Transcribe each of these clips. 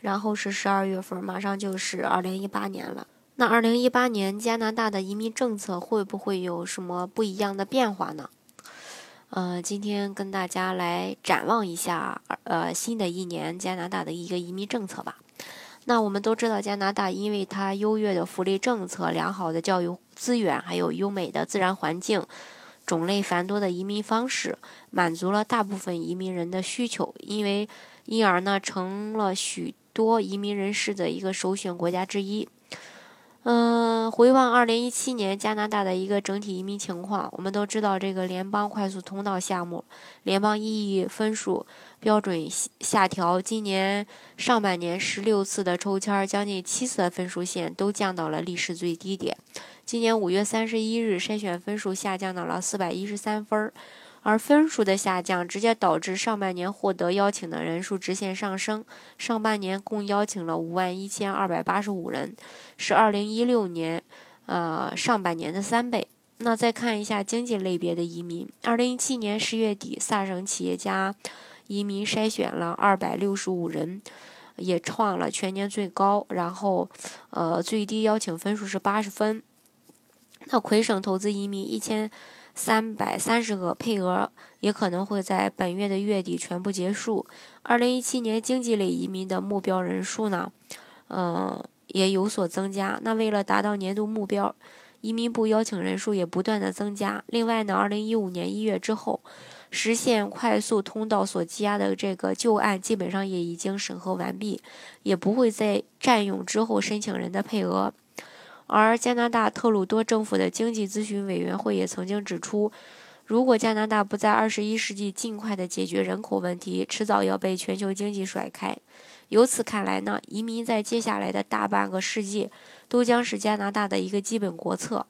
然后是十二月份，马上就是二零一八年了。那二零一八年加拿大的移民政策会不会有什么不一样的变化呢？呃，今天跟大家来展望一下，呃，新的一年加拿大的一个移民政策吧。那我们都知道，加拿大因为它优越的福利政策、良好的教育资源，还有优美的自然环境、种类繁多的移民方式，满足了大部分移民人的需求，因为因而呢，成了许。多移民人士的一个首选国家之一。嗯，回望二零一七年加拿大的一个整体移民情况，我们都知道这个联邦快速通道项目，联邦意义分数标准下调，今年上半年十六次的抽签，将近七次的分数线都降到了历史最低点。今年五月三十一日，筛选分数下降到了四百一十三分儿。而分数的下降，直接导致上半年获得邀请的人数直线上升。上半年共邀请了五万一千二百八十五人，是二零一六年，呃上半年的三倍。那再看一下经济类别的移民，二零一七年十月底，萨省企业家移民筛选了二百六十五人，也创了全年最高。然后，呃，最低邀请分数是八十分。那魁省投资移民一千。三百三十个配额也可能会在本月的月底全部结束。二零一七年经济类移民的目标人数呢，嗯，也有所增加。那为了达到年度目标，移民部邀请人数也不断的增加。另外呢，二零一五年一月之后，实现快速通道所积压的这个旧案基本上也已经审核完毕，也不会再占用之后申请人的配额。而加拿大特鲁多政府的经济咨询委员会也曾经指出，如果加拿大不在二十一世纪尽快的解决人口问题，迟早要被全球经济甩开。由此看来呢，移民在接下来的大半个世纪都将是加拿大的一个基本国策。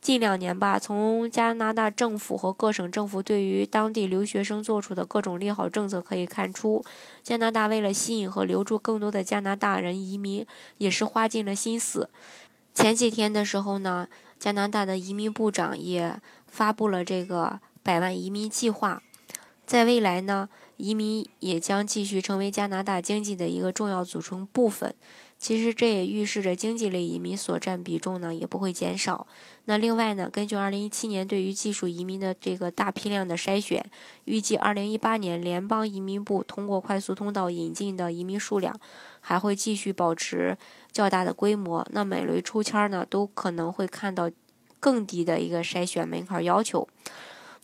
近两年吧，从加拿大政府和各省政府对于当地留学生做出的各种利好政策可以看出，加拿大为了吸引和留住更多的加拿大人移民，也是花尽了心思。前几天的时候呢，加拿大的移民部长也发布了这个百万移民计划。在未来呢，移民也将继续成为加拿大经济的一个重要组成部分。其实这也预示着经济类移民所占比重呢也不会减少。那另外呢，根据2017年对于技术移民的这个大批量的筛选，预计2018年联邦移民部通过快速通道引进的移民数量还会继续保持较大的规模。那每轮抽签呢都可能会看到更低的一个筛选门槛要求。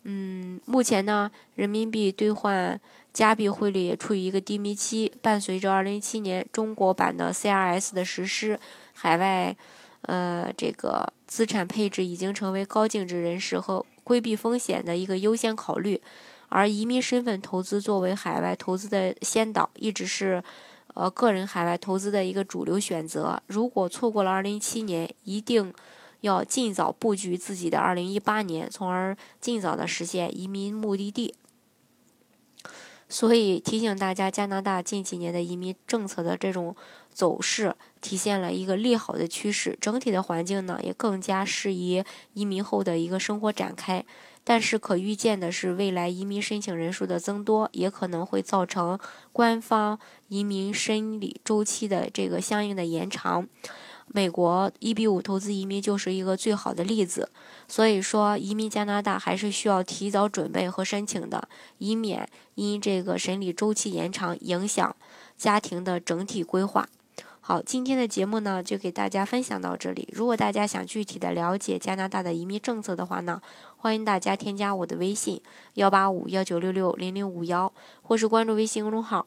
嗯，目前呢，人民币兑换。加币汇率也处于一个低迷期，伴随着2017年中国版的 CRS 的实施，海外，呃，这个资产配置已经成为高净值人士和规避风险的一个优先考虑，而移民身份投资作为海外投资的先导，一直是，呃，个人海外投资的一个主流选择。如果错过了2017年，一定要尽早布局自己的2018年，从而尽早的实现移民目的地。所以提醒大家，加拿大近几年的移民政策的这种走势，体现了一个利好的趋势。整体的环境呢，也更加适宜移民后的一个生活展开。但是可预见的是，未来移民申请人数的增多，也可能会造成官方移民审理周期的这个相应的延长。美国一比五投资移民就是一个最好的例子，所以说移民加拿大还是需要提早准备和申请的，以免因这个审理周期延长影响家庭的整体规划。好，今天的节目呢就给大家分享到这里。如果大家想具体的了解加拿大的移民政策的话呢，欢迎大家添加我的微信幺八五幺九六六零零五幺，或是关注微信公众号。